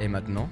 Et maintenant,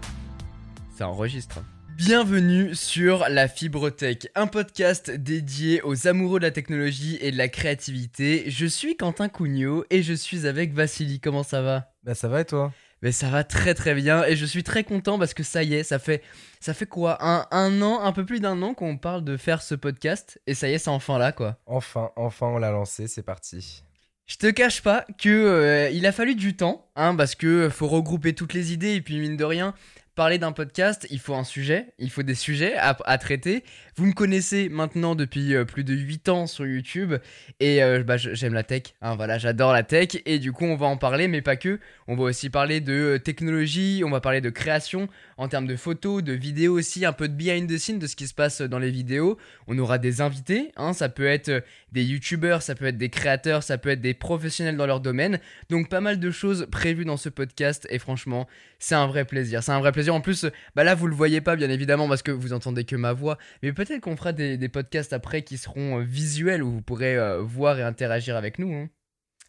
ça enregistre. Bienvenue sur La Fibre Tech, un podcast dédié aux amoureux de la technologie et de la créativité. Je suis Quentin Cugnot et je suis avec Vassili. Comment ça va? Bah ça va et toi? Mais ça va très très bien et je suis très content parce que ça y est, ça fait ça fait quoi? Un, un an, un peu plus d'un an qu'on parle de faire ce podcast et ça y est, c'est enfin là quoi. Enfin, enfin on l'a lancé, c'est parti. Je te cache pas que euh, il a fallu du temps, hein, parce que faut regrouper toutes les idées et puis mine de rien, parler d'un podcast, il faut un sujet, il faut des sujets à, traiter. Vous me connaissez maintenant depuis euh, plus de 8 ans sur YouTube et euh, bah, j'aime la tech, hein, voilà, j'adore la tech et du coup on va en parler, mais pas que. On va aussi parler de euh, technologie, on va parler de création en termes de photos, de vidéos aussi, un peu de behind the scenes de ce qui se passe dans les vidéos. On aura des invités, hein, ça peut être des youtubeurs, ça peut être des créateurs, ça peut être des professionnels dans leur domaine. Donc pas mal de choses prévues dans ce podcast et franchement, c'est un vrai plaisir. C'est un vrai plaisir en plus, bah là, vous le voyez pas, bien évidemment, parce que vous entendez que ma voix. Mais peut-être qu'on fera des, podcasts après qui seront euh, visuels où vous pourrez euh, voir et interagir avec nous. Hein.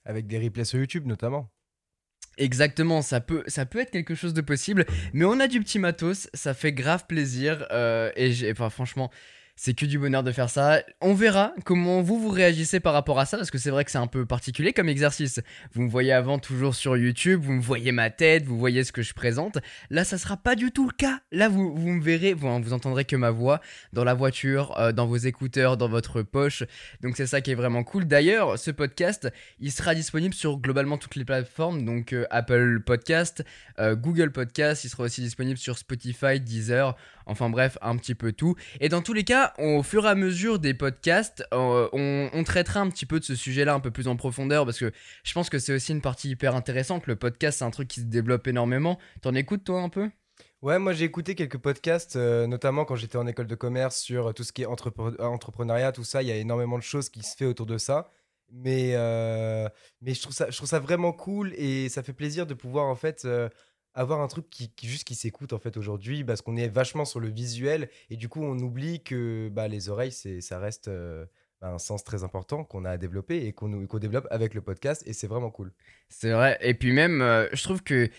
Avec des replays sur YouTube, notamment. Exactement, ça peut, ça peut être quelque chose de possible, mais on a du petit matos, ça fait grave plaisir, euh, et j'ai, enfin, franchement, c'est que du bonheur de faire ça. On verra comment vous vous réagissez par rapport à ça, parce que c'est vrai que c'est un peu particulier comme exercice. Vous me voyez avant toujours sur YouTube, vous me voyez ma tête, vous voyez ce que je présente. Là, ça sera pas du tout le cas. Là, vous, vous me verrez, vous, vous entendrez que ma voix dans la voiture, euh, dans vos écouteurs, dans votre poche. Donc c'est ça qui est vraiment cool. D'ailleurs, ce podcast, il sera disponible sur globalement toutes les plateformes, donc euh, Apple Podcast, euh, Google Podcast, il sera aussi disponible sur Spotify, Deezer. Enfin bref, un petit peu tout. Et dans tous les cas, au fur et à mesure des podcasts, euh, on, traitera un petit peu de ce sujet-là un peu plus en profondeur parce que je pense que c'est aussi une partie hyper intéressante. Le podcast, c'est un truc qui se développe énormément. T'en écoutes toi un peu? Ouais, moi j'ai écouté quelques podcasts, euh, notamment quand j'étais en école de commerce sur tout ce qui est entrepreneuriat, tout ça. Il y a énormément de choses qui se fait autour de ça. Mais, euh, mais je, trouve ça, je trouve ça vraiment cool et ça fait plaisir de pouvoir en fait avoir un truc qui, juste qui s'écoute en fait aujourd'hui parce qu'on est vachement sur le visuel et du coup on oublie que bah, les oreilles c'est ça reste euh, un sens très important qu'on a à développer et qu'on développe avec le podcast et c'est vraiment cool. C'est vrai et puis même euh, je trouve que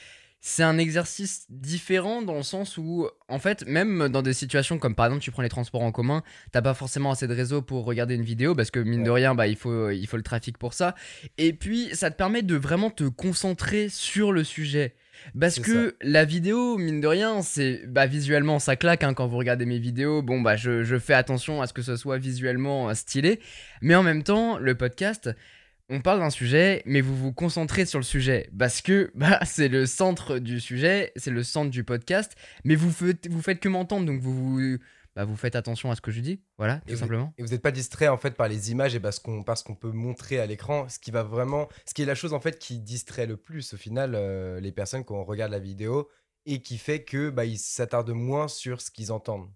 c'est un exercice différent dans le sens où, en fait, même dans des situations comme par exemple tu prends les transports en commun, t'as pas forcément assez de réseau pour regarder une vidéo parce que mine de rien, bah, il, faut, il faut le trafic pour ça. Et puis, ça te permet de vraiment te concentrer sur le sujet. Parce que la vidéo, mine de rien, c'est bah, visuellement ça claque hein, quand vous regardez mes vidéos. Bon, bah je, je, fais attention à ce que ce soit visuellement euh, stylé. Mais en même temps, le podcast, on parle d'un sujet, mais vous vous concentrez sur le sujet. Parce que bah, c'est le centre du sujet, c'est le centre du podcast. Mais vous faites, vous faites que m'entendre, donc vous vous bah, vous faites attention à ce que je dis, voilà, tout simplement. et vous n'êtes pas distrait en fait par les images et parce qu'on parce qu'on peut montrer à l'écran, ce qui va vraiment, ce qui est la chose en fait qui distrait le plus au final euh, les personnes quand on regarde la vidéo et qui fait que bah, ils s'attardent moins sur ce qu'ils entendent.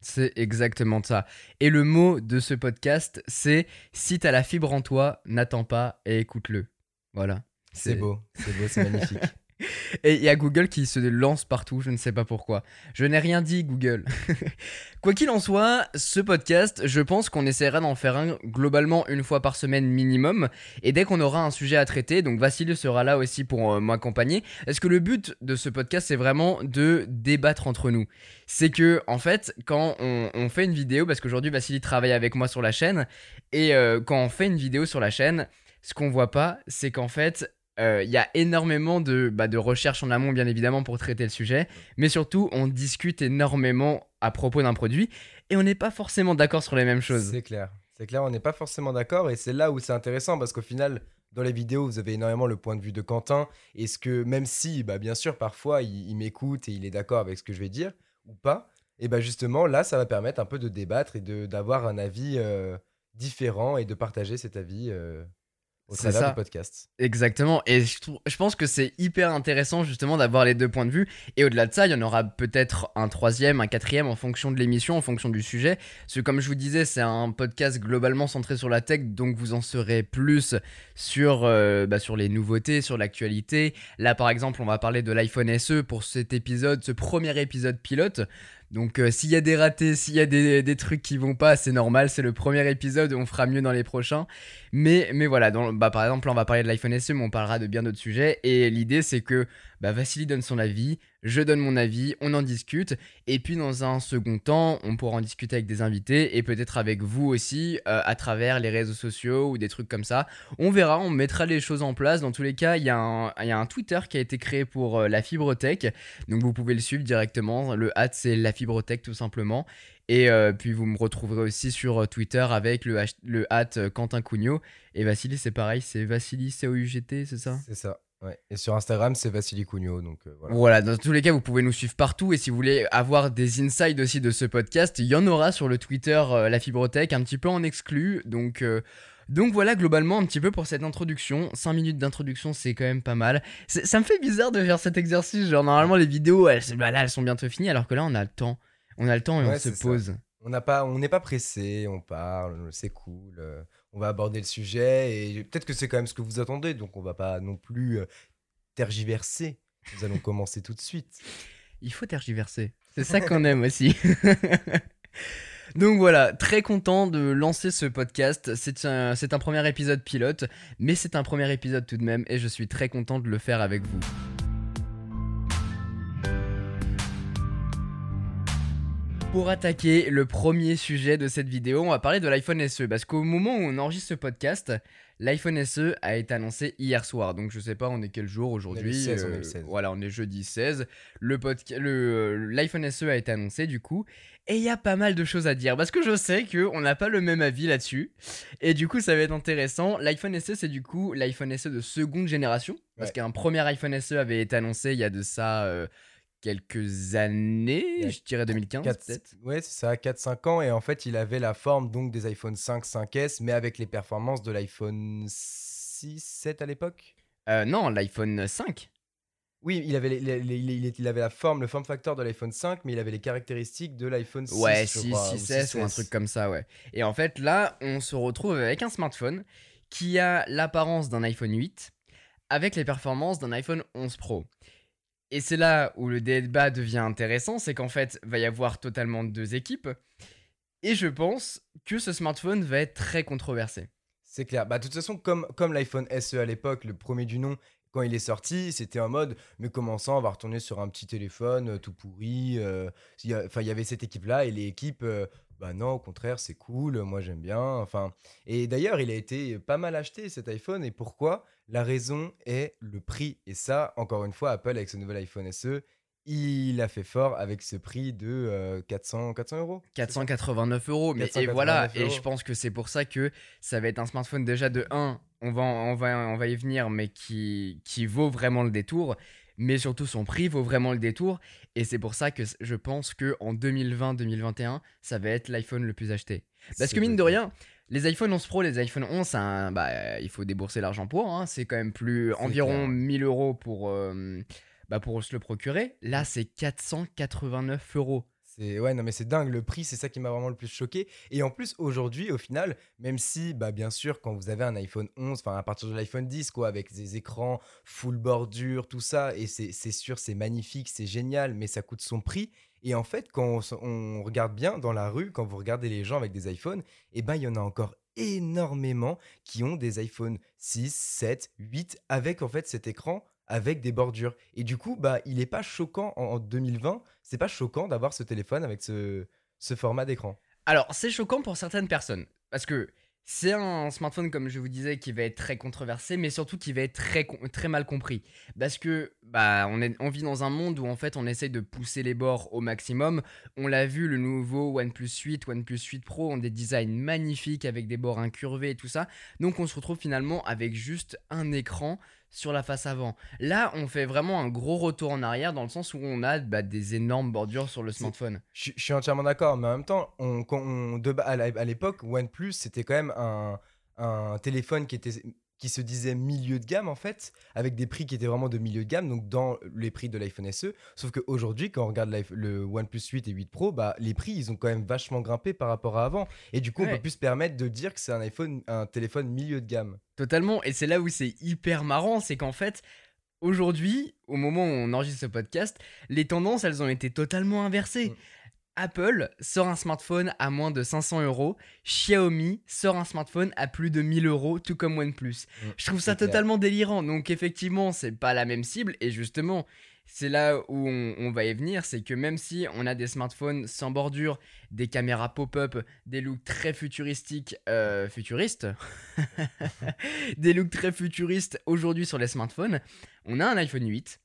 C'est exactement ça. Et le mot de ce podcast, c'est si t'as la fibre en toi, n'attends pas et écoute-le. Voilà. C'est beau, c'est beau, c'est magnifique. Et il y a Google qui se lance partout, je ne sais pas pourquoi. Je n'ai rien dit, Google. Quoi qu'il en soit, ce podcast, je pense qu'on essaiera d'en faire un globalement une fois par semaine minimum. Et dès qu'on aura un sujet à traiter, donc Vassilio sera là aussi pour euh, m'accompagner. Est-ce que le but de ce podcast, c'est vraiment de débattre entre nous? C'est que, en fait, quand on, fait une vidéo, parce qu'aujourd'hui Vassili travaille avec moi sur la chaîne, et euh, quand on fait une vidéo sur la chaîne, ce qu'on voit pas, c'est qu'en fait, euh, il y a énormément de, bah, de recherches en amont, bien évidemment, pour traiter le sujet. Mais surtout, on discute énormément à propos d'un produit et on n'est pas forcément d'accord sur les mêmes choses. C'est clair. C'est clair, on n'est pas forcément d'accord et c'est là où c'est intéressant parce qu'au final, dans les vidéos, vous avez énormément le point de vue de Quentin. Est-ce que, même si, bah, bien sûr, parfois, il, m'écoute et il est d'accord avec ce que je vais dire ou pas, et bah justement, là, ça va permettre un peu de débattre et d'avoir un avis euh, différent et de partager cet avis. Euh, au travers ça. podcast. Exactement. Et je, je pense que c'est hyper intéressant justement d'avoir les deux points de vue. Et au-delà de ça, il y en aura peut-être un troisième, un quatrième en fonction de l'émission, en fonction du sujet. Parce que comme je vous disais, c'est un podcast globalement centré sur la tech, donc vous en saurez plus sur, euh, bah, sur les nouveautés, sur l'actualité. Là, par exemple, on va parler de l'iPhone SE pour cet épisode, ce premier épisode pilote. Donc euh, s'il y a des ratés, s'il y a des, trucs qui vont pas, c'est normal, c'est le premier épisode, on fera mieux dans les prochains. Mais, mais voilà, bah, par exemple, on va parler de l'iPhone SE, mais on parlera de bien d'autres sujets. Et l'idée, c'est que bah Vassili donne son avis, je donne mon avis, on en discute, et puis dans un second temps, on pourra en discuter avec des invités, et peut-être avec vous aussi, euh, à travers les réseaux sociaux ou des trucs comme ça. On verra, on mettra les choses en place. Dans tous les cas, il y, a un Twitter qui a été créé pour euh, la Fibrotech, donc vous pouvez le suivre directement. Le hat, c'est la Fibrotech tout simplement. Et euh, puis vous me retrouverez aussi sur Twitter avec le, le hat Quentin Cugnot. Et Vassili, c'est pareil, c'est Vassili c'est ça? C'est ça. Ouais. Et sur Instagram, c'est Vassili Cugno. Donc euh, voilà. voilà. dans tous les cas, vous pouvez nous suivre partout. Et si vous voulez avoir des insides aussi de ce podcast, il y en aura sur le Twitter euh, La Fibrotech, un petit peu en exclu. Donc. Euh, donc voilà globalement un petit peu pour cette introduction. 5 minutes d'introduction c'est quand même pas mal. Ça me fait bizarre de faire cet exercice. Genre normalement les vidéos elles, bah là, elles sont bientôt finies alors que là on a le temps. On a le temps et on se pose. On n'a pas, on n'est pas pressé, on parle, c'est cool on va aborder le sujet et peut-être que c'est quand même ce que vous attendez, donc on va pas non plus euh, tergiverser. Nous allons commencer tout de suite. Il faut tergiverser. C'est ça qu'on aime aussi. Donc voilà, très content de lancer ce podcast. C'est un, un premier épisode pilote, mais c'est un premier épisode tout de même et je suis très content de le faire avec vous. Pour attaquer le premier sujet de cette vidéo, on va parler de l'iPhone SE. Parce qu'au moment où on enregistre ce podcast, l'iPhone SE a été annoncé hier soir. Donc je sais pas, on est quel jour aujourd'hui euh, Voilà, on est jeudi 16. Le euh, L'iPhone SE a été annoncé du coup. Et il y a pas mal de choses à dire. Parce que je sais qu'on n'a pas le même avis là-dessus. Et du coup, ça va être intéressant. L'iPhone SE, c'est du coup l'iPhone SE de seconde génération. Parce qu'un premier iPhone SE avait été annoncé il y a de ça. Euh, quelques années, je dirais 2015 peut-être. Ouais, c'est ça, 4-5 ans. Et en fait, il avait la forme donc des iPhone 5, 5S, mais avec les performances de l'iPhone 6, 7 à l'époque euh, Non, l'iPhone 5. Oui, il avait, il, avait la forme, le form factor de l'iPhone 5, mais il avait les caractéristiques de l'iPhone 6. Ouais, 6, 6S ou un truc comme ça, ouais. Et en fait, là, on se retrouve avec un smartphone qui a l'apparence d'un iPhone 8 avec les performances d'un iPhone 11 Pro. Et c'est là où le débat devient intéressant, c'est qu'en fait, va y avoir totalement deux équipes. Et je pense que ce smartphone va être très controversé. C'est clair. Bah, de toute façon, comme, l'iPhone SE à l'époque, le premier du nom, quand il est sorti, c'était en mode, mais commençant, on va retourner sur un petit téléphone euh, tout pourri. Euh, enfin, il y avait cette équipe-là et les équipes, euh, bah non, au contraire, c'est cool, moi j'aime bien. Enfin, et d'ailleurs, il a été pas mal acheté cet iPhone. Et pourquoi? La raison est le prix. Et ça, encore une fois, Apple avec ce nouvel iPhone SE, il a fait fort avec ce prix de 400, 400 euros. 489 euros. Mais et voilà, et je pense que c'est pour ça que ça va être un smartphone déjà de 1, on va, on va, on va y venir, mais qui, qui vaut vraiment le détour mais surtout son prix vaut vraiment le détour. Et c'est pour ça que je pense que en 2020-2021, ça va être l'iPhone le plus acheté. Parce que mine de rien, les iPhone 11 Pro, les iPhone 11, bah, il faut débourser l'argent pour. Hein. C'est quand même plus environ 1000 euros pour, euh, bah, pour se le procurer. Là, c'est 489 euros ouais, non, mais c'est dingue. Le prix, c'est ça qui m'a vraiment le plus choqué. Et en plus, aujourd'hui, au final, même si, bah, bien sûr, quand vous avez un iPhone 11, enfin, à partir de l'iPhone 10, quoi, avec des écrans full bordure, tout ça, et c'est sûr, c'est magnifique, c'est génial, mais ça coûte son prix. Et en fait, quand on, regarde bien dans la rue, quand vous regardez les gens avec des iPhones, eh ben, il y en a encore énormément qui ont des iPhone 6, 7, 8 avec en fait cet écran avec des bordures. Et du coup, bah, il n'est pas choquant en, 2020, c'est pas choquant d'avoir ce téléphone avec ce, ce format d'écran. Alors, c'est choquant pour certaines personnes. Parce que c'est un smartphone, comme je vous disais, qui va être très controversé, mais surtout qui va être très, très mal compris. Parce que bah, on, est, on vit dans un monde où en fait on essaye de pousser les bords au maximum. On l'a vu, le nouveau OnePlus 8, OnePlus 8 Pro ont des designs magnifiques avec des bords incurvés et tout ça. Donc on se retrouve finalement avec juste un écran sur la face avant. Là, on fait vraiment un gros retour en arrière dans le sens où on a bah, des énormes bordures sur le smartphone. Je, suis entièrement d'accord, mais en même temps, on, à l'époque, OnePlus, c'était quand même un, un téléphone qui était qui se disait milieu de gamme en fait, avec des prix qui étaient vraiment de milieu de gamme, donc dans les prix de l'iPhone SE. Sauf qu'aujourd'hui, quand on regarde le OnePlus 8 et 8 Pro, bah, les prix ils ont quand même vachement grimpé par rapport à avant. Et du coup, on peut plus se permettre de dire que c'est un iPhone, un téléphone milieu de gamme. Totalement. Et c'est là où c'est hyper marrant, c'est qu'en fait, aujourd'hui, au moment où on enregistre ce podcast, les tendances elles ont été totalement inversées. Mm. Apple sort un smartphone à moins de 500 euros, Xiaomi sort un smartphone à plus de 1000 euros, tout comme OnePlus. Mm, Je trouve ça clair. totalement délirant. Donc effectivement, c'est pas la même cible. Et justement, c'est là où on, on va y venir, c'est que même si on a des smartphones sans bordure, des caméras pop-up, des looks très futuristiques, euh, futuristes, des looks très futuristes aujourd'hui sur les smartphones, on a un iPhone 8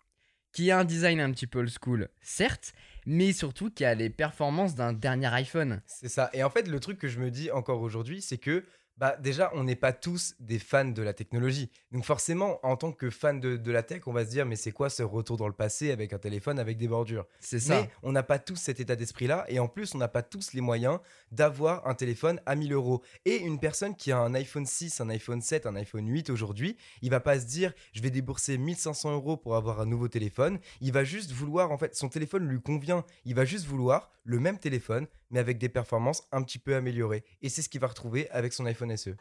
qui a un design un petit peu old school, certes, mais surtout qui a les performances d'un dernier iPhone. C'est ça. Et en fait, le truc que je me dis encore aujourd'hui, c'est que bah, déjà, on n'est pas tous des fans de la technologie. Donc forcément, en tant que fan de, de la tech, on va se dire, mais c'est quoi ce retour dans le passé avec un téléphone avec des bordures? C'est ça. Mais on n'a pas tous cet état d'esprit-là. Et en plus, on n'a pas tous les moyens d'avoir un téléphone à 1000 euros. Et une personne qui a un iPhone 6, un iPhone 7, un iPhone 8 aujourd'hui, il va pas se dire, je vais débourser 1500 euros pour avoir un nouveau téléphone. Il va juste vouloir, en fait, son téléphone lui convient. Il va juste vouloir le même téléphone, mais avec des performances un petit peu améliorées. Et c'est ce qu'il va retrouver avec son iPhone. SE.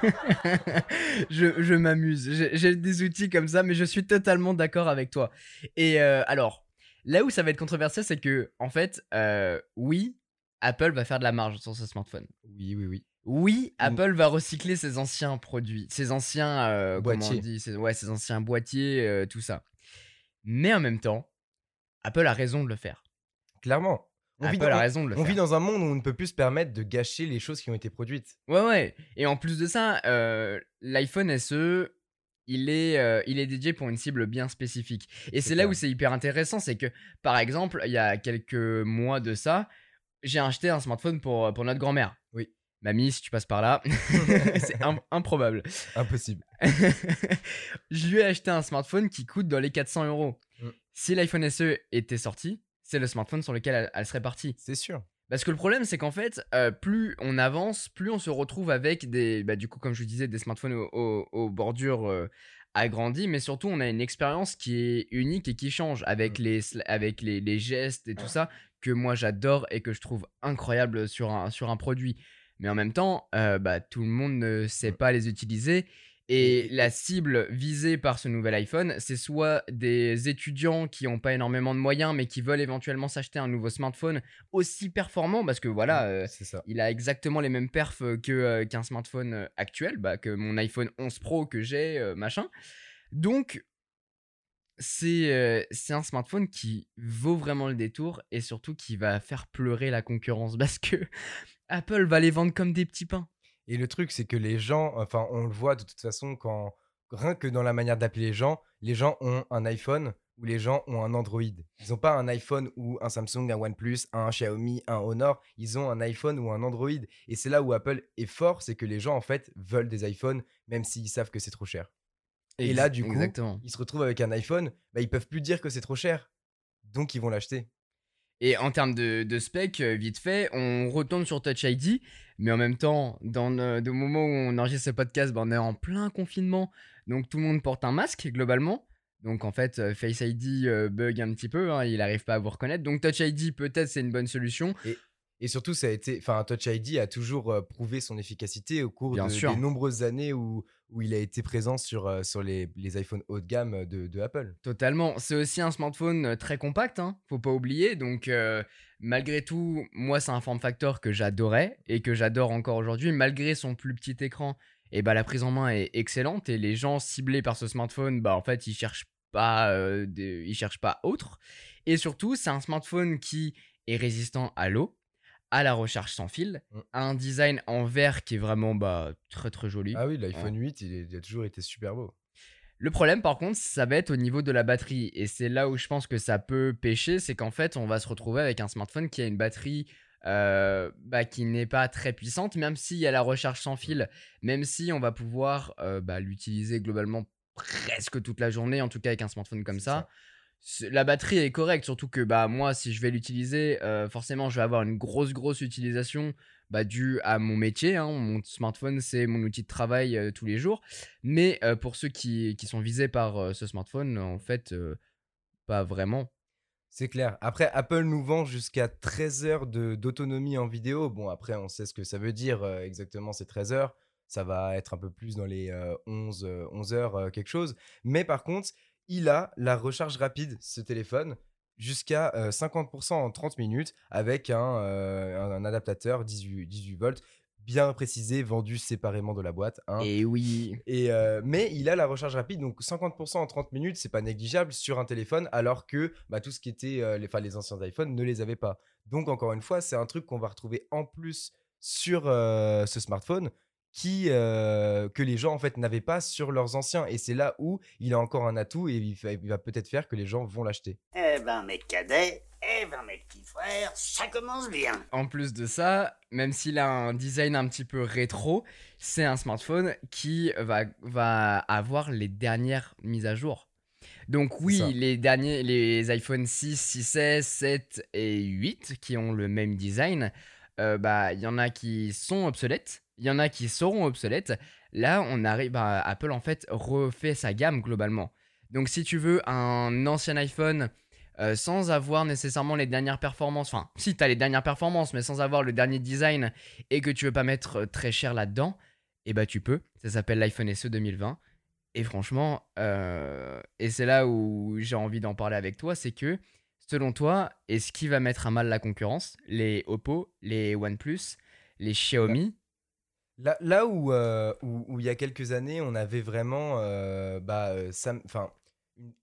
je je m'amuse. J'ai j'ai des outils comme ça, mais je suis totalement d'accord avec toi. Et euh, alors, là où ça va être controversé, c'est que, en fait, euh, oui, Apple va faire de la marge sur ce smartphone. Oui, oui, oui. Oui. Apple va recycler ses anciens produits, ses anciens euh, comment on Boîtiers. dit, ses, ouais, ses anciens boîtiers, euh, tout ça. Mais en même temps, Apple a raison de le faire. Clairement. On vit, Apple dans, a raison de le on faire. vit dans un monde où on ne peut plus se permettre de gâcher les choses qui ont été produites. Ouais, ouais. Et en plus de ça, euh, l'iPhone SE, il est, euh, il est dédié pour une cible bien spécifique. Et C'est là où c'est hyper intéressant, c'est que, par exemple, il y a quelques mois de ça, j'ai acheté un smartphone pour, pour notre grand-mère. Oui. Mamie, si tu passes par là, c'est im- improbable. Impossible. je lui ai acheté un smartphone qui coûte dans les 400 euros. Mm. Si l'iPhone SE était sorti, c'est le smartphone sur lequel elle- elle serait partie. C'est sûr. Parce que le problème, c'est qu'en fait, euh, plus on avance, plus on se retrouve avec des, bah, du coup, comme je vous disais, des smartphones aux, aux- aux bordures euh, agrandies, mais surtout, on a une expérience qui est unique et qui change avec, Mm. les, avec les, les gestes et tout ça que moi j'adore et que je trouve incroyable sur un, sur un produit. Mais en même temps, euh, bah, tout le monde ne sait pas les utiliser. Et la cible visée par ce nouvel iPhone, c'est soit des étudiants qui n'ont pas énormément de moyens, mais qui veulent éventuellement s'acheter un nouveau smartphone aussi performant, parce que voilà, euh, il a exactement les mêmes perfs que, euh, qu'un smartphone euh, actuel, bah, que mon iPhone 11 Pro que j'ai, euh, machin. Donc, c'est c'est un smartphone qui vaut vraiment le détour et surtout qui va faire pleurer la concurrence parce que Apple va les vendre comme des petits pains. Et le truc, c'est que les gens, enfin, on le voit de toute façon quand, rien que dans la manière d'appeler les gens, les gens ont un iPhone ou les gens ont un Android. Ils n'ont pas un iPhone ou un Samsung, un OnePlus, un Xiaomi, un Honor. Ils ont un iPhone ou un Android. Et c'est là où Apple est fort, c'est que les gens, en fait, veulent des iPhones, même s'ils savent que c'est trop cher. Et là, du coup, Exactement. Ils se retrouvent avec un iPhone, bah, ils peuvent plus dire que c'est trop cher. Donc, ils vont l'acheter. Et en termes de, de spec, euh, vite fait, on retourne sur Touch ID, mais en même temps, dans le, le moment où on enregistre ce podcast, ben, on est en plein confinement, donc tout le monde porte un masque globalement. Donc en fait, euh, Face ID euh, bug un petit peu, hein, il n'arrive pas à vous reconnaître. Donc Touch ID, peut-être c'est une bonne solution. Et surtout, ça a été, enfin, Touch ID a toujours euh, prouvé son efficacité au cours Bien de- sûr. des nombreuses années où, où il a été présent sur, euh, sur les, les iPhones haut de gamme de, de Apple. Totalement. C'est aussi un smartphone euh, très compact, hein, faut pas oublier. Donc, euh, malgré tout, moi, c'est un form factor que j'adorais et que j'adore encore aujourd'hui. Malgré son plus petit écran, et bah, la prise en main est excellente et les gens ciblés par ce smartphone, bah, en fait, ils cherchent pas, des- ils cherchent pas autre. Et surtout, c'est un smartphone qui est résistant à l'eau, à la recharge sans fil, Mm. un design en verre qui est vraiment bah, très très joli. Ah oui, l'iPhone 8, il, est- il a toujours été super beau. Le problème, par contre, ça va être au niveau de la batterie. Et c'est là où je pense que ça peut pêcher, c'est qu'en fait, on va se retrouver avec un smartphone qui a une batterie euh, bah, qui n'est pas très puissante, même s'il y a la recharge sans fil, même si on va pouvoir euh, bah, l'utiliser globalement presque toute la journée, en tout cas avec un smartphone comme ça. La batterie est correcte, surtout que bah, moi, si je vais l'utiliser, euh, forcément, je vais avoir une grosse, grosse utilisation bah, due à mon métier. hein. Mon smartphone, c'est mon outil de travail euh, tous les jours. Mais euh, pour ceux qui, qui sont visés par ce smartphone, en fait, pas vraiment. C'est clair. Après, Apple nous vend jusqu'à 13 heures d'autonomie en vidéo. Bon, après, on sait ce que ça veut dire exactement ces 13 heures. Ça va être un peu plus dans les euh, 11, euh, 11 heures, quelque chose. Mais par contre, il a la recharge rapide, ce téléphone. jusqu'à 50% en 30 minutes avec un, un, adaptateur 18, 18 volts bien précisé, vendu séparément de la boîte. Hein. Et oui. Et mais il a la recharge rapide, donc 50% en 30 minutes, c'est pas négligeable sur un téléphone, alors que bah, tout ce qui était les, les anciens iPhones ne les avaient pas. Donc encore une fois, c'est un truc qu'on va retrouver en plus sur ce smartphone qui que les gens en fait n'avaient pas sur leurs anciens et c'est là où il a encore un atout et il va, peut-être faire que les gens vont l'acheter. Eh ben mes cadets, eh ben mes petits frères, ça commence bien. En plus de ça, même s'il a un design un petit peu rétro, c'est un smartphone qui va, va avoir les dernières mises à jour. Donc oui, les derniers, les iPhone 6, 6S, 7 et 8 qui ont le même design, euh, bah il y en a qui sont obsolètes, il y en a qui seront obsolètes. Là, on arrive à Apple en fait refait sa gamme globalement. Donc si tu veux un ancien iPhone euh, sans avoir nécessairement les dernières performances, enfin si tu as les dernières performances mais sans avoir le dernier design et que tu veux pas mettre euh, très cher là-dedans, eh bah tu peux. Ça s'appelle l'iPhone SE 2020. Et franchement, euh, et c'est là où j'ai envie d'en parler avec toi, c'est que selon toi, est-ce qui va mettre à mal la concurrence? Les Oppo, les OnePlus, les Xiaomi? Là, euh, où, il y a quelques années, on avait vraiment euh, bah, enfin,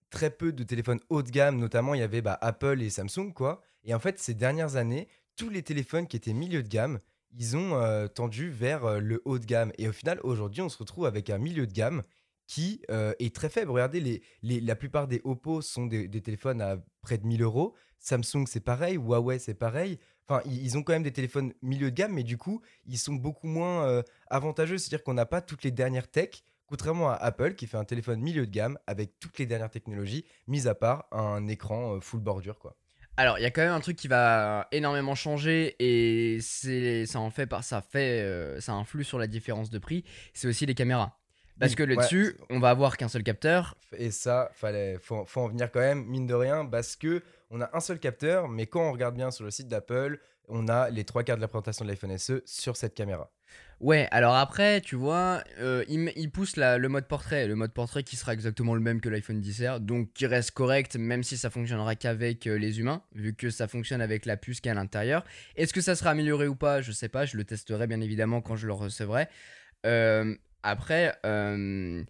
très peu de téléphones haut de gamme, notamment il y avait bah, Apple et Samsung, quoi. Et en fait, ces dernières années, tous les téléphones qui étaient milieu de gamme, ils ont tendu vers le haut de gamme. Et au final, aujourd'hui, on se retrouve avec un milieu de gamme qui euh, est très faible. Regardez, la plupart des Oppo sont des, téléphones à près de 1000 euros. Samsung, c'est pareil. Huawei, c'est pareil. Enfin, ils, ont quand même des téléphones milieu de gamme, mais du coup, ils sont beaucoup moins euh, avantageux. C'est-à-dire qu'on n'a pas toutes les dernières techs, contrairement à Apple, qui fait un téléphone milieu de gamme avec toutes les dernières technologies, mis à part un écran euh, full bordure, quoi. Alors, il y a quand même un truc qui va énormément changer et c'est ça en fait ça fait ça influe sur la différence de prix, c'est aussi les caméras. Parce que le dessus, on va avoir qu'un seul capteur. Et ça, fallait, faut, faut en venir quand même, mine de rien, parce que on a un seul capteur, mais quand on regarde bien sur le site d'Apple, on a les trois quarts de la présentation de l'iPhone SE sur cette caméra. Ouais, alors après, tu vois, euh, il, pousse le mode portrait, le mode portrait qui sera exactement le même que l'iPhone 10R, donc qui reste correct, même si ça fonctionnera qu'avec euh, les humains, vu que ça fonctionne avec la puce qui est à l'intérieur. Est-ce que ça sera amélioré ou pas? Je sais pas, je le testerai bien évidemment quand je le recevrai. Euh, après. Euh,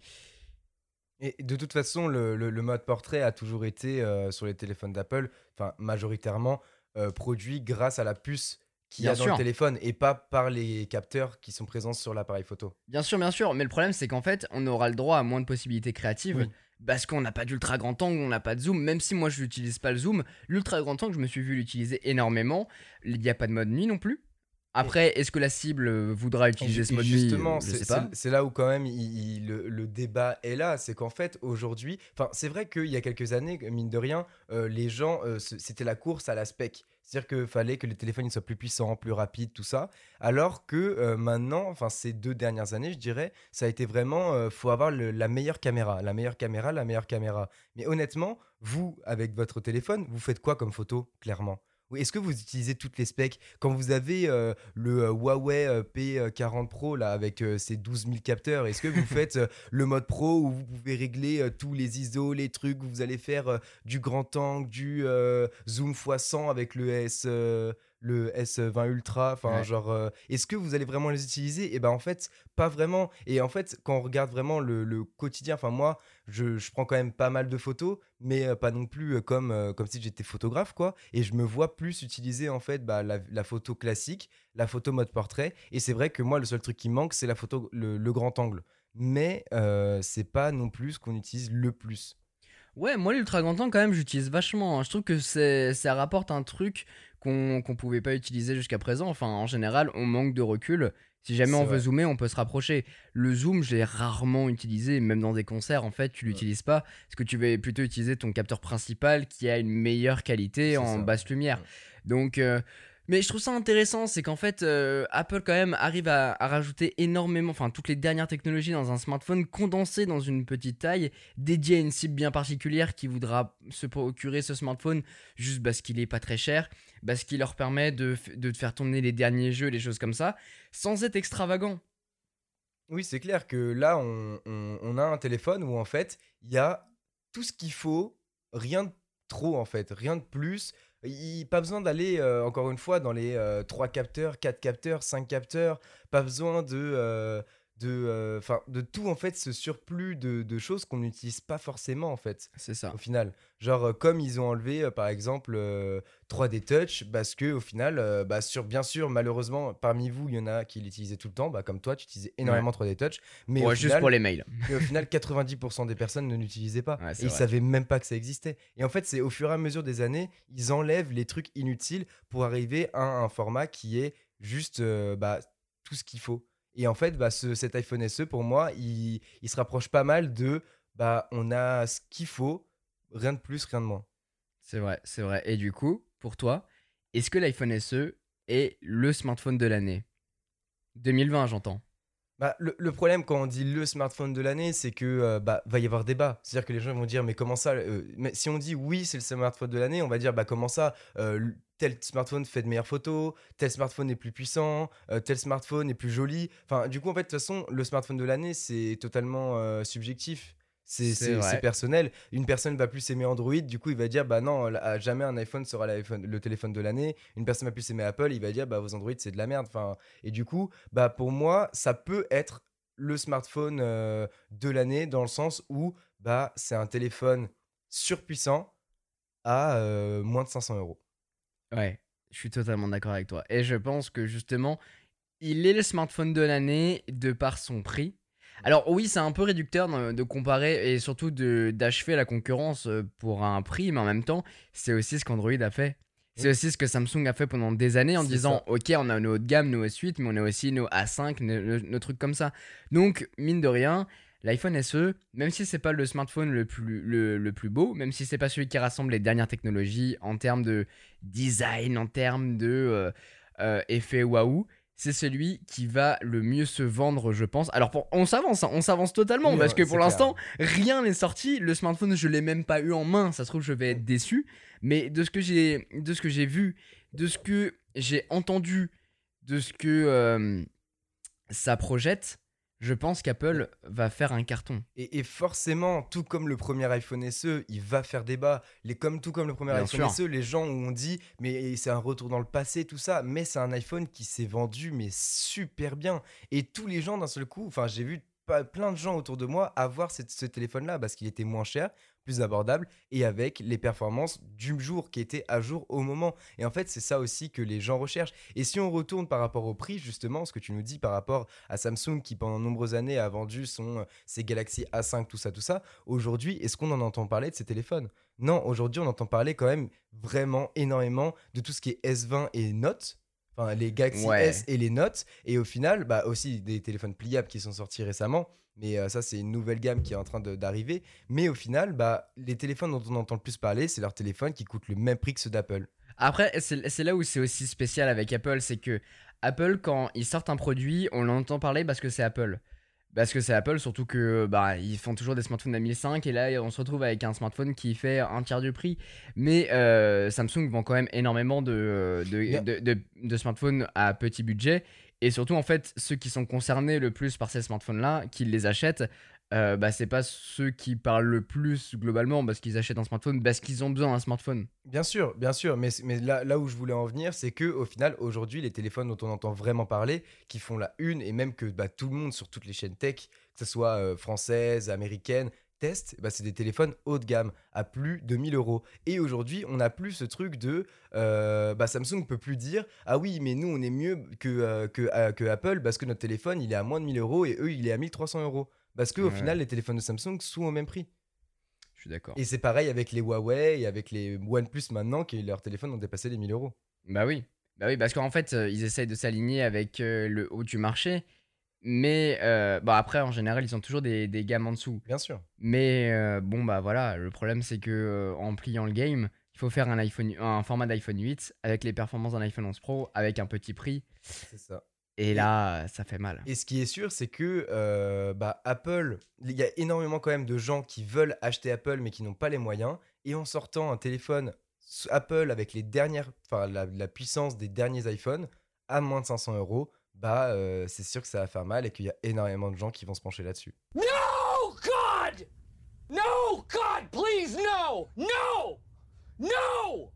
et de toute façon, le, mode portrait a toujours été euh, sur les téléphones d'Apple, enfin majoritairement euh, produit grâce à la puce qu'il y a dans le téléphone et pas par les capteurs qui sont présents sur l'appareil photo. Bien sûr, bien sûr, mais le problème c'est qu'en fait, on aura le droit à moins de possibilités créatives. Parce qu'on n'a pas d'ultra grand angle, on n'a pas de zoom, même si moi je n'utilise pas le zoom, l'ultra grand angle je me suis vu l'utiliser énormément, il n'y a pas de mode nuit non plus, après, est-ce que la cible voudra utiliser ce mode Justement, c'est là où quand même le, débat est là. C'est qu'en fait, aujourd'hui, c'est vrai qu'il y a quelques années, mine de rien, euh, les gens, euh, c'était la course à la spec. C'est-à-dire qu'il fallait que les téléphones soient plus puissants, plus rapides, tout ça. Alors que euh, maintenant, enfin ces deux dernières années, je dirais, ça a été vraiment, faut avoir la meilleure caméra, la meilleure caméra, la meilleure caméra. Mais honnêtement, vous, avec votre téléphone, vous faites quoi comme photo, clairement? Est-ce que vous utilisez toutes les specs? Quand vous avez euh, le euh, Huawei euh, P40 Pro là, avec ses 12 000 capteurs, est-ce que vous faites le mode pro où vous pouvez régler tous les ISO, les trucs, vous allez faire du grand angle, du zoom x100 avec le S le S20 Ultra Enfin, genre, euh, est-ce que vous allez vraiment les utiliser? Et eh ben en fait, pas vraiment. Et en fait, quand on regarde vraiment le, quotidien, enfin moi, je, je, prends quand même pas mal de photos, mais euh, pas non plus euh, comme, comme si j'étais photographe, quoi. Et je me vois plus utiliser en fait bah, la, photo classique, la photo mode portrait. Et c'est vrai que moi, le seul truc qui manque, c'est la photo, le, grand angle. Mais c'est pas non plus ce qu'on utilise le plus. Ouais, moi l'ultra grand angle quand même j'utilise vachement. Hein. Je trouve que ça rapporte un truc qu'on ne pouvait pas utiliser jusqu'à présent. Enfin, en général, on manque de recul. Si jamais on veut zoomer, on peut se rapprocher. Le zoom, j'ai rarement utilisé, même dans des concerts, en fait, tu l'utilises pas. Parce que tu vas plutôt utiliser ton capteur principal qui a une meilleure qualité en basse lumière. Donc, euh, mais je trouve ça intéressant, c'est qu'en fait, euh, Apple quand même arrive à, rajouter énormément, enfin toutes les dernières technologies dans un smartphone condensé dans une petite taille, dédié à une cible bien particulière qui voudra se procurer ce smartphone juste parce qu'il est pas très cher, parce qu'il leur permet de, faire tourner les derniers jeux, les choses comme ça, sans être extravagant. Oui, c'est clair que là, on, a un téléphone où en fait, il y a tout ce qu'il faut, rien de trop en fait, rien de plus. Il, pas besoin d'aller euh, encore une fois dans les 3 capteurs, 4 capteurs, 5 capteurs, pas besoin de de, euh, de tout en fait ce surplus de, de choses qu'on n'utilise pas forcément en fait C'est ça. au final genre euh, comme ils ont enlevé euh, par exemple euh, 3D Touch parce que au final bah, sur bien sûr malheureusement parmi vous il y en a qui l'utilisaient tout le temps bah, comme toi tu utilisais énormément 3D Touch mais, Ouais, au juste final, pour les mails. mais au final 90% des personnes ne l'utilisaient pas Ouais, c'est et ils vrai. savaient même pas que ça existait et en fait c'est au fur et à mesure des années ils enlèvent les trucs inutiles pour arriver à un format qui est juste bah, tout ce qu'il faut et en fait, bah, ce- cet iPhone SE, pour moi, il, il se rapproche pas mal de bah, on a ce qu'il faut, rien de plus, rien de moins. C'est vrai, c'est vrai. Et du coup, pour toi, est-ce que l'iPhone SE est le smartphone de l'année? 2020, j'entends. Bah, le, le problème quand on dit le smartphone de l'année, c'est que euh, bah, va y avoir débat. C'est-à-dire que les gens vont dire mais comment ça euh, Mais si on dit oui, c'est le smartphone de l'année, on va dire bah comment ça euh, Tel smartphone fait de meilleures photos, tel smartphone est plus puissant, euh, tel smartphone est plus joli. Enfin, du coup, en fait, de toute façon, le smartphone de l'année, c'est totalement euh, subjectif. C'est personnel. Une personne va plus aimer Android, du coup, il va dire bah non, à jamais un iPhone sera le téléphone de l'année. Une personne va plus aimer Apple, il va dire bah vos Android c'est de la merde. Enfin, et du coup, bah pour moi, ça peut être le smartphone euh, de l'année dans le sens où bah c'est un téléphone surpuissant à moins de 500 euros. Ouais, je suis totalement d'accord avec toi. Et je pense que justement, il est le smartphone de l'année de par son prix. Alors oui, c'est un peu réducteur de, comparer et surtout d'achever la concurrence euh, pour un prix, mais en même temps, c'est aussi ce qu'Android a fait. C'est aussi ce que Samsung a fait pendant des années en disant ça. ok on a nos haut de gamme, nos S8, mais on a aussi nos A5, nos, nos- nos trucs comme ça. Donc mine de rien, l'iPhone SE, même si c'est pas le smartphone le plus, le, le plus beau, même si c'est pas celui qui rassemble les dernières technologies en termes de design, en termes de euh, euh, effet waouh, c'est celui qui va le mieux se vendre, je pense. Alors pour- on s'avance, hein, on s'avance totalement Oui, parce que pour l'instant rien n'est sorti. Le smartphone je l'ai même pas eu en main. Ça se trouve je vais être déçu. Mais de ce que j'ai, de ce que j'ai vu, de ce que j'ai entendu, de ce que euh, ça projette, je pense qu'Apple va faire un carton. Et, et forcément, tout comme le premier iPhone SE, il va faire débat. Les, comme, tout comme le premier Bien iPhone sûr. SE, les gens ont dit, mais c'est un retour dans le passé, tout ça. Mais c'est un iPhone qui s'est vendu, mais super bien. Et tous les gens, d'un seul coup, enfin, j'ai vu plein de gens autour de moi avoir cette- ce téléphone-là parce qu'il était moins cher, plus abordable et avec les performances du jour qui étaient à jour au moment. Et en fait, c'est ça aussi que les gens recherchent. Et si on retourne par rapport au prix, justement, ce que tu nous dis par rapport à Samsung qui pendant de nombreuses années a vendu son, euh, ses Galaxy A5, tout ça, tout ça, aujourd'hui, est-ce qu'on en entend parler de ces téléphones? Non, aujourd'hui, on entend parler quand même vraiment énormément de tout ce qui est S20 et Note. Enfin, les Galaxy Ouais. S et les Note. Et au final, bah, aussi des téléphones pliables qui sont sortis récemment. Mais euh, ça, c'est une nouvelle gamme qui est en train d'arriver. Mais au final, bah, les téléphones dont on entend le plus parler, c'est leurs téléphones qui coûtent le même prix que ceux d'Apple. Après, c'est là où c'est aussi spécial avec Apple, c'est que Apple, quand ils sortent un produit, on l'entend parler parce que c'est Apple. Parce que c'est Apple, surtout que bah ils font toujours des smartphones à 1005 et là on se retrouve avec un smartphone qui fait un tiers du prix. Mais euh, Samsung vend quand même énormément de, de, Bien. de, de- de smartphones à petit budget. Et surtout en fait, ceux qui sont concernés le plus par ces smartphones-là, qui les achètent, euh, bah c'est pas ceux qui parlent le plus globalement parce qu'ils achètent un smartphone parce qu'ils ont besoin d'un smartphone. Bien sûr, bien sûr, mais, mais là, où je voulais en venir, c'est que au final, aujourd'hui, les téléphones dont on entend vraiment parler, qui font la une, et même que bah, tout le monde sur toutes les chaînes tech, que ce soit euh, françaises, américaines, testent, bah, c'est des téléphones haut de gamme, à plus de 1000 euros. Et aujourd'hui, on n'a plus ce truc de... euh, bah, Samsung peut plus dire, ah oui, mais nous, on est mieux que, euh, que, euh, que Apple, parce que notre téléphone, il est à moins de 1000 euros, et eux, il est à 1300 euros. Parce qu'au Ouais. final, les téléphones de Samsung sont au même prix. Je suis d'accord. Et c'est pareil avec les Huawei et avec les OnePlus maintenant, qui leurs téléphones ont dépassé les 1000 euros. Bah oui. Bah oui, parce qu'en fait, euh, ils essayent de s'aligner avec le haut du marché. Mais euh, bah après, en général, ils ont toujours des, des gammes en dessous. Bien sûr. Mais euh, bon, bah voilà, le problème c'est que euh, en pliant le game, il faut faire un, iPhone, un format d'iPhone 8 avec les performances d'un iPhone 11 Pro, avec un petit prix. C'est ça. Et là, ça fait mal. Et ce qui est sûr, c'est que euh, bah, Apple, il y a énormément quand même de gens qui veulent acheter Apple mais qui n'ont pas les moyens. Et en sortant un téléphone Apple avec les dernières, enfin la, la puissance des derniers iPhones à moins de 500 euros, bah euh, c'est sûr que ça va faire mal et qu'il y a énormément de gens qui vont se pencher là-dessus. No, God! No, God, please, no! No! No!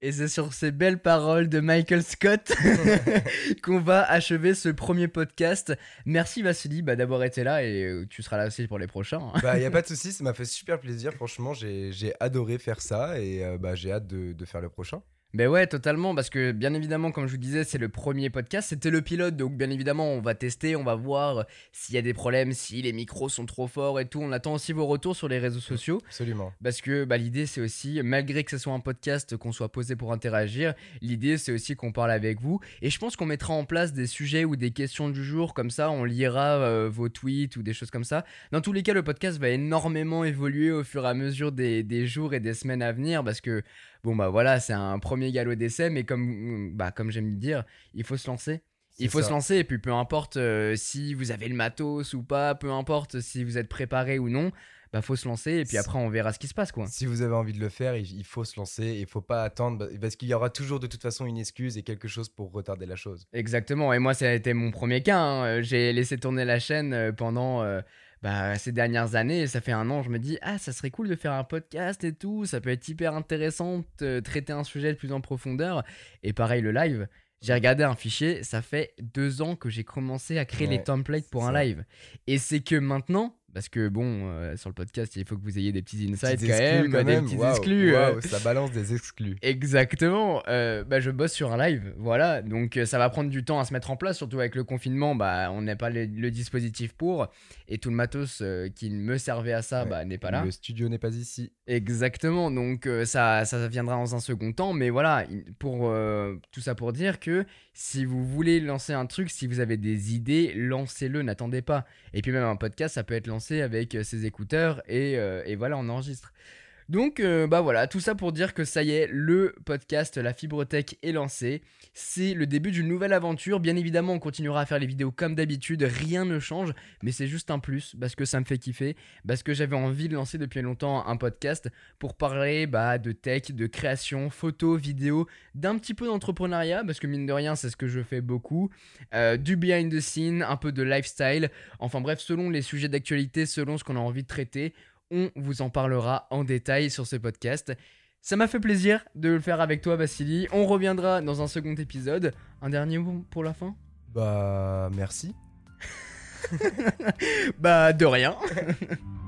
Et c'est sur ces belles paroles de Michael Scott qu'on va achever ce premier podcast. Merci Vassili bah, d'avoir été là et euh, tu seras là aussi pour les prochains. hein. Bah, y a pas de souci, ça m'a fait super plaisir. Franchement, j'ai j'ai adoré faire ça et euh, bah, j'ai hâte de, de faire le prochain. Mais ouais, totalement, parce que bien évidemment, comme je vous disais, c'est le premier podcast, c'était le pilote, donc bien évidemment, on va tester, on va voir s'il y a des problèmes, si les micros sont trop forts et tout. On attend aussi vos retours sur les réseaux sociaux. Absolument. Parce que bah, l'idée, c'est aussi, malgré que ce soit un podcast, qu'on soit posé pour interagir, l'idée, c'est aussi qu'on parle avec vous. Et je pense qu'on mettra en place des sujets ou des questions du jour, comme ça, on lira euh, vos tweets ou des choses comme ça. Dans tous les cas, le podcast va énormément évoluer au fur et à mesure des, des jours et des semaines à venir, parce que, bon, bah voilà, c'est un premier galop d'essai, mais comme, bah, comme j'aime dire, il faut se lancer. Il faut ça. se lancer et puis peu importe euh, si vous avez le matos ou pas, peu importe si vous êtes préparé ou non, bah faut se lancer et puis après on verra ce qui se passe quoi. Si vous avez envie de le faire, il, faut se lancer. Il faut pas attendre bah- parce qu'il y aura toujours de toute façon une excuse et quelque chose pour retarder la chose. Exactement, et moi ça a été mon premier cas, hein. J'ai laissé tourner la chaîne euh, pendant euh, bah, ces dernières années, ça fait un an, je me dis, ah ça serait cool de faire un podcast et tout, ça peut être hyper intéressant de traiter un sujet de plus en profondeur, et pareil le live. J'ai regardé un fichier, ça fait deux ans que j'ai commencé à créer les templates pour un ça. live. Et c'est que maintenant, parce que bon, euh, sur le podcast, il faut que vous ayez des petits insights quand même, quand des même. petits exclus. euh, ça balance des exclus. Exactement, euh, bah, je bosse sur un live, voilà, donc euh, ça va prendre du temps à se mettre en place, surtout avec le confinement, bah, on n'a pas le, le dispositif pour, et tout le matos euh, qui me servait à ça Ouais. bah, n'est pas là. Le studio n'est pas ici. Exactement, donc ça, ça viendra dans un second temps, mais voilà, il- pour tout ça pour dire que si vous voulez lancer un truc, si vous avez des idées, lancez-le, n'attendez pas. Et puis même un podcast, ça peut être lancé avec euh, ses écouteurs et, euh, et voilà, on enregistre. Donc euh, bah voilà, tout ça pour dire que ça y est, le podcast La Fibre Tech est lancé. C'est le début d'une nouvelle aventure. Bien évidemment, on continuera à faire les vidéos comme d'habitude, rien ne change, mais c'est juste un plus parce que ça me fait kiffer, parce que j'avais envie de lancer depuis longtemps un podcast pour parler bah, de tech, de création, photo, vidéo, d'un petit peu d'entrepreneuriat, parce que mine de rien, c'est ce que je fais beaucoup, euh, du behind the scene, un peu de lifestyle, enfin bref, selon les sujets d'actualité, selon ce qu'on a envie de traiter, on vous en parlera en détail sur ce podcast. Ça m'a fait plaisir de le faire avec toi, Vassili. On reviendra dans un second épisode. Un dernier mot pour la fin? Bah, merci. Bah, de rien.